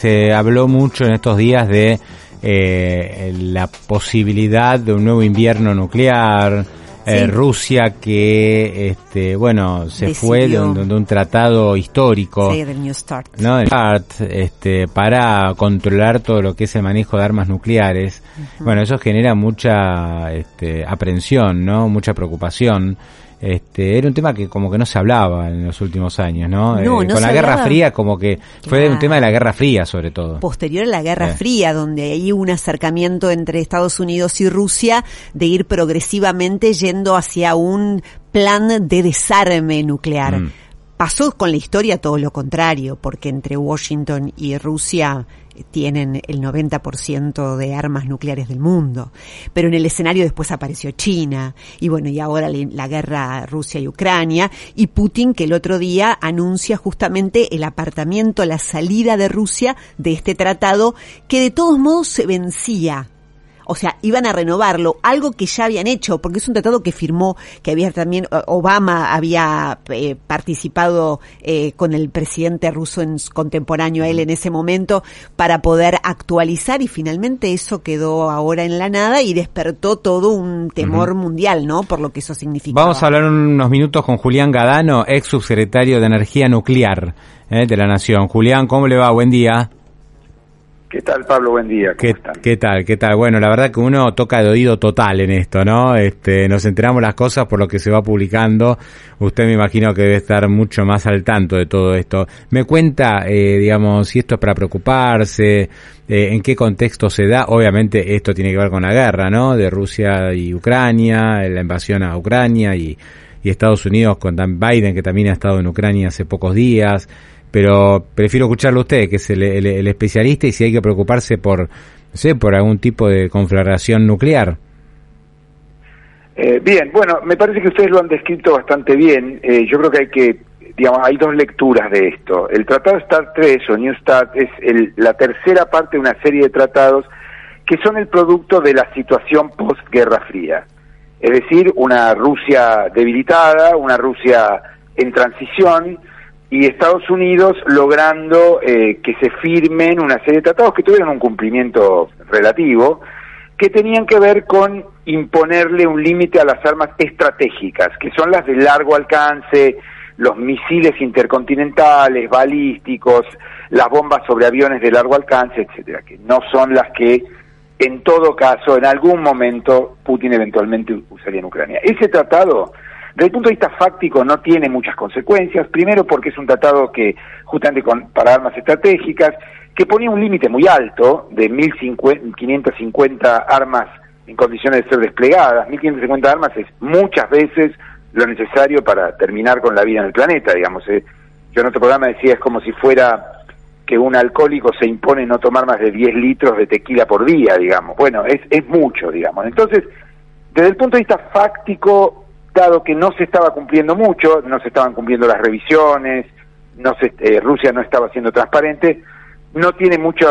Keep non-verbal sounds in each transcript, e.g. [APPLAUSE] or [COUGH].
Se habló mucho en estos días de eh, la posibilidad de un nuevo invierno nuclear. Eh, Rusia que, este, bueno, se fue de un, tratado histórico, del New Start, ¿no? Start, este, para controlar todo lo que es el manejo de armas nucleares. Bueno, eso genera mucha este, aprensión, ¿no? Mucha preocupación. Este, era un tema que como que no se hablaba en los últimos años, ¿no? Eh, con la Guerra Fría como que fue un tema de la Guerra Fría sobre todo. Posterior a la Guerra Fría, donde hay un acercamiento entre Estados Unidos y Rusia de ir progresivamente yendo hacia un plan de desarme nuclear. Mm. Pasó con la historia todo lo contrario, porque entre Washington y Rusia tienen el 90% de armas nucleares del mundo. Pero en el escenario después apareció China y bueno, y ahora la guerra Rusia y Ucrania y Putin que el otro día anuncia justamente el apartamiento, la salida de Rusia de este tratado que de todos modos se vencía o sea, iban a renovarlo, algo que ya habían hecho, porque es un tratado que firmó, que había también, eh, Obama había eh, participado eh, con el presidente ruso en, contemporáneo a él en ese momento para poder actualizar y finalmente eso quedó ahora en la nada y despertó todo un temor mundial, ¿no? Por lo que eso significa. Vamos a hablar unos minutos con Julián Gadano, ex subsecretario de Energía Nuclear de la Nación. Julián, ¿cómo le va? Buen día. ¿Qué tal, Pablo? Buen día. ¿Qué, ¿Qué, tal? ¿Qué tal? Bueno, la verdad que uno toca de oído total en esto, ¿no? Este, nos enteramos las cosas por lo que se va publicando. Usted me imagino que debe estar mucho más al tanto de todo esto. Me cuenta, eh, digamos, si esto es para preocuparse, eh, en qué contexto se da. Obviamente esto tiene que ver con la guerra, ¿no? De Rusia y Ucrania, la invasión a Ucrania y, y Estados Unidos con Biden, que también ha estado en Ucrania hace pocos días pero prefiero escucharlo a usted, que es el, especialista, y si hay que preocuparse por, no sé, por algún tipo de conflagración nuclear. Eh, bien, bueno, me parece que ustedes lo han descrito bastante bien. Eh, yo creo que hay que, digamos, hay dos lecturas de esto. El Tratado START 3 o New START es la tercera parte de una serie de tratados que son el producto de la situación post-Guerra Fría. Es decir, una Rusia debilitada, una Rusia en transición, y Estados Unidos logrando eh, que se firmen una serie de tratados que tuvieron un cumplimiento relativo, que tenían que ver con imponerle un límite a las armas estratégicas, que son las de largo alcance, los misiles intercontinentales, balísticos, las bombas sobre aviones de largo alcance, etcétera, que no son las que en todo caso en algún momento Putin eventualmente usaría en Ucrania. Ese tratado desde el punto de vista fáctico no tiene muchas consecuencias, primero porque es un tratado que, justamente con, para armas estratégicas, que ponía un límite muy alto de 1.550 armas en condiciones de ser desplegadas. 1.550 armas es muchas veces lo necesario para terminar con la vida en el planeta, digamos. Eh. Yo en otro programa decía, es como si fuera que un alcohólico se impone no tomar más de 10 litros de tequila por día, digamos. Bueno, es, es mucho, digamos. Entonces, desde el punto de vista fáctico, que no se estaba cumpliendo mucho, no se estaban cumpliendo las revisiones, eh, Rusia no estaba siendo transparente, no tiene mucho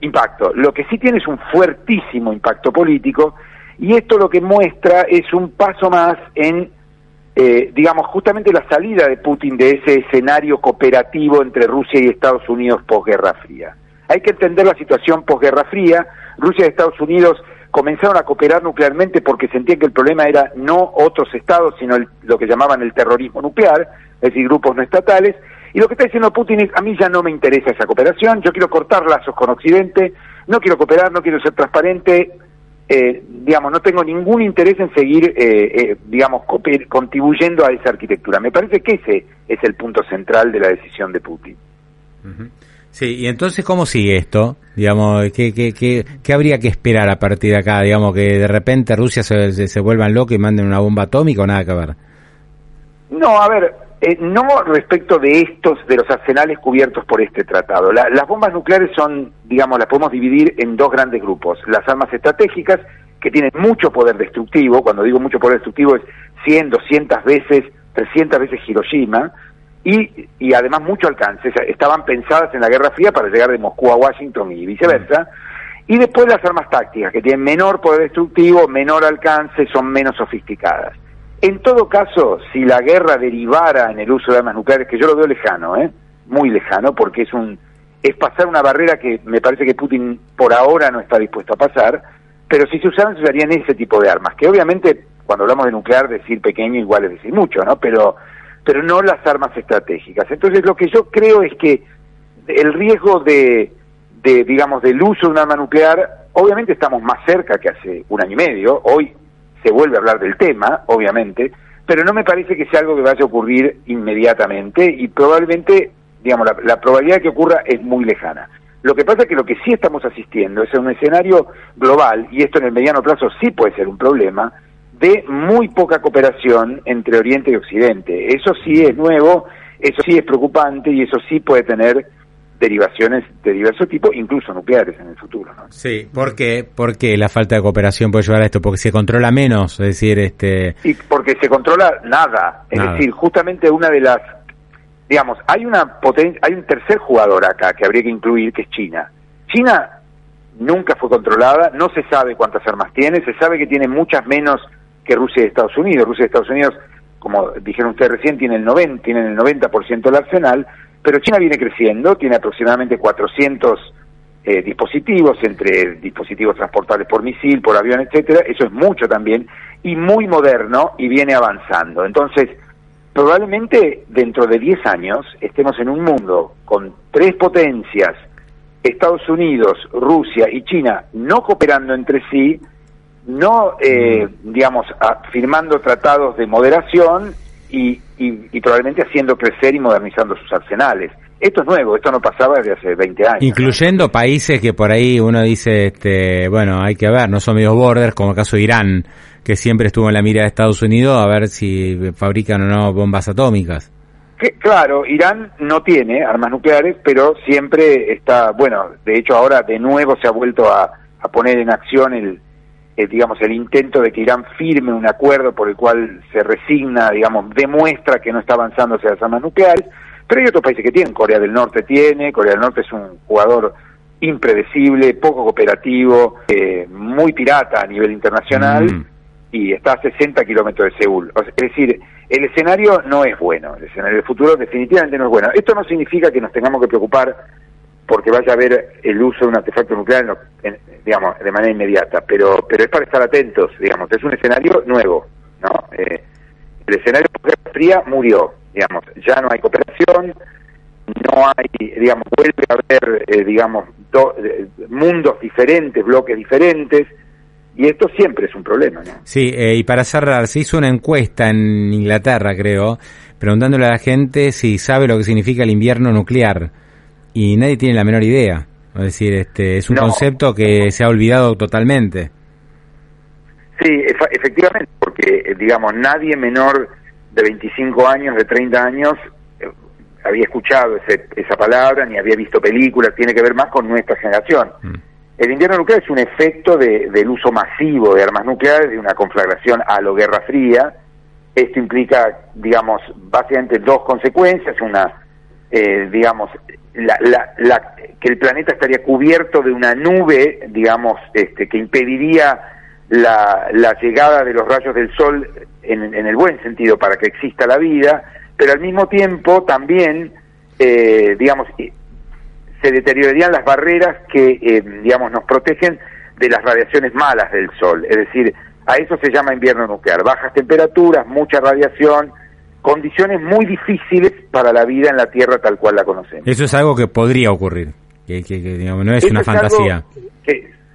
impacto. Lo que sí tiene es un fuertísimo impacto político y esto lo que muestra es un paso más en, eh, digamos, justamente la salida de Putin de ese escenario cooperativo entre Rusia y Estados Unidos posguerra fría. Hay que entender la situación posguerra fría. Rusia y Estados Unidos comenzaron a cooperar nuclearmente porque sentían que el problema era no otros estados, sino lo que llamaban el terrorismo nuclear, es decir, grupos no estatales. Y lo que está diciendo Putin es, a mí ya no me interesa esa cooperación, yo quiero cortar lazos con Occidente, no quiero cooperar, no quiero ser transparente, eh, digamos, no tengo ningún interés en seguir, eh, eh, digamos, contribuyendo a esa arquitectura. Me parece que ese es el punto central de la decisión de Putin. Sí, y entonces, ¿cómo sigue esto? Digamos, ¿qué, qué, qué, habría que esperar a partir de acá? Digamos, que de repente Rusia se, se, vuelvan locos y manden una bomba atómica o nada que ver. No, a ver, eh, no respecto de estos, de los arsenales cubiertos por este tratado. las bombas nucleares son, digamos, las podemos dividir en dos grandes grupos. Las armas estratégicas, que tienen mucho poder destructivo, cuando digo mucho poder destructivo es 100, 200 veces, 300 veces Hiroshima, y, y además mucho alcance. Estaban pensadas en la Guerra Fría para llegar de Moscú a Washington y viceversa. Y después las armas tácticas, que tienen menor poder destructivo, menor alcance, son menos sofisticadas. En todo caso, si la guerra derivara en el uso de armas nucleares, que yo lo veo lejano, ¿eh? muy lejano, porque es un es pasar una barrera que me parece que Putin por ahora no está dispuesto a pasar, pero si se usaran, se usarían ese tipo de armas, que obviamente cuando hablamos de nuclear decir pequeño igual es decir mucho, ¿no? Pero, pero no las armas estratégicas. Entonces lo que yo creo es que el riesgo de, de digamos, del uso de un arma nuclear, obviamente estamos más cerca que hace un año y medio, hoy se vuelve a hablar del tema, obviamente, pero no me parece que sea algo que vaya a ocurrir inmediatamente y probablemente, digamos, la, probabilidad de que ocurra es muy lejana. Lo que pasa es que lo que sí estamos asistiendo es a un escenario global, y esto en el mediano plazo sí puede ser un problema, de muy poca cooperación entre Oriente y Occidente. Eso sí es nuevo, eso sí es preocupante y eso sí puede tener derivaciones de diverso tipo, incluso nucleares en el futuro. ¿no? Sí, ¿por qué? ¿por qué la falta de cooperación puede llevar a esto? Porque se controla menos, es decir, este... Y porque se controla nada, es decir, justamente una de las, digamos, hay una hay un tercer jugador acá que habría que incluir, que es China. China nunca fue controlada, no se sabe cuántas armas tiene, se sabe que tiene muchas menos que Rusia y Estados Unidos. Rusia y Estados Unidos, como dijeron ustedes recién, tienen el 90, tienen el 90% del arsenal, pero China viene creciendo, tiene aproximadamente 400 eh, dispositivos, entre dispositivos transportables por misil, por avión, etcétera, eso es mucho también, y muy moderno y viene avanzando. Entonces, probablemente dentro de 10 años estemos en un mundo con tres potencias, Estados Unidos, Rusia y China, no cooperando entre sí, no, eh, mm. digamos, firmando tratados de moderación y, y, probablemente haciendo crecer y modernizando sus arsenales. Esto es nuevo, esto no pasaba desde hace 20 años. Incluyendo países que por ahí uno dice, este, bueno, hay que ver, no son medios borders, como el caso de Irán, que siempre estuvo en la mira de Estados Unidos a ver si fabrican o no bombas atómicas. Que, claro, Irán no tiene armas nucleares, pero siempre está, bueno, de hecho ahora de nuevo se ha vuelto a poner en acción el, eh, digamos, el intento de que Irán firme un acuerdo por el cual se resigna, digamos, demuestra que no está avanzando hacia las armas nucleares, pero hay otros países que tienen, Corea del Norte tiene, Corea del Norte es un jugador impredecible, poco cooperativo, eh, muy pirata a nivel internacional mm. y está a 60 kilómetros de Seúl. es decir, el escenario no es bueno, el escenario del futuro definitivamente no es bueno. Esto no significa que nos tengamos que preocupar porque vaya a haber el uso de un artefacto nuclear, digamos, de manera inmediata, pero pero es para estar atentos, digamos, es un escenario nuevo, ¿no? Eh, el escenario de Guerra Fría murió, digamos, ya no hay cooperación, no hay, digamos, vuelve a haber, eh, digamos, eh, mundos diferentes, bloques diferentes, y esto siempre es un problema, ¿no? Sí, y para cerrar, se hizo una encuesta en Inglaterra, creo, preguntándole a la gente si sabe lo que significa el invierno nuclear y nadie tiene la menor idea. Es decir, este es un concepto que se ha olvidado totalmente. Sí, efectivamente, porque eh, digamos, nadie menor de 25 años, de 30 años, eh, había escuchado ese, esa palabra, ni había visto películas, tiene que ver más con nuestra generación. Mm. El invierno nuclear es un efecto de, del uso masivo de armas nucleares, de una conflagración a lo Guerra Fría. Esto implica, digamos, básicamente dos consecuencias, una, eh, digamos, la, la, que el planeta estaría cubierto de una nube, digamos, este, que impediría la, la llegada de los rayos del sol en, en, el buen sentido para que exista la vida, pero al mismo tiempo también, eh, digamos, se deteriorarían las barreras que, eh, digamos, nos protegen de las radiaciones malas del sol. Es decir, a eso se llama invierno nuclear. Bajas temperaturas, mucha radiación, condiciones muy difíciles para la vida en la Tierra tal cual la conocemos. Eso es algo que podría ocurrir, que, no es una fantasía.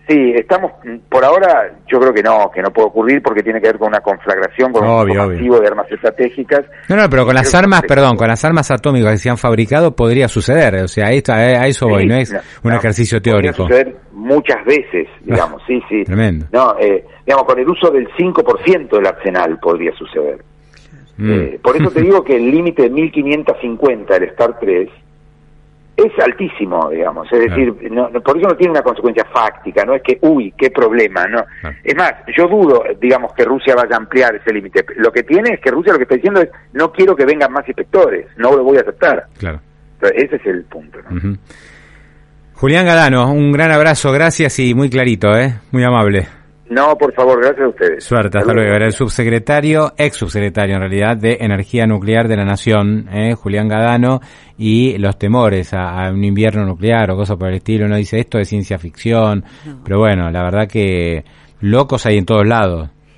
sí, estamos, por ahora yo creo que no, que no puede ocurrir porque tiene que ver con una conflagración, con un masivo de armas estratégicas. No, no, pero con las armas, perdón, con las armas atómicas que se han fabricado podría suceder, o sea, a eso voy, no es un ejercicio teórico. Podría suceder muchas veces, digamos, sí, sí. Tremendo. No, eh, digamos, con el uso del 5% del arsenal podría suceder. Mm. Eh, por eso te [LAUGHS] digo que el límite de 1550 del Star 3 es altísimo, digamos. Es decir, no, por eso no tiene una consecuencia fáctica, no es que, uy, qué problema, no. Es más, yo dudo, digamos, que Rusia vaya a ampliar ese límite. Lo que tiene es que Rusia lo que está diciendo es, no quiero que vengan más inspectores, no lo voy a aceptar. Claro. ese es el punto, Julián Galano, un gran abrazo, gracias y muy clarito, ¿eh? Muy amable. No, por favor, gracias a ustedes. Suerte, hasta, luego. Era el subsecretario, ex subsecretario en realidad, de Energía Nuclear de la Nación, ¿eh? Julián Gadano, y los temores a, un invierno nuclear o cosas por el estilo. Uno dice esto es ciencia ficción, pero bueno, la verdad que locos hay en todos lados.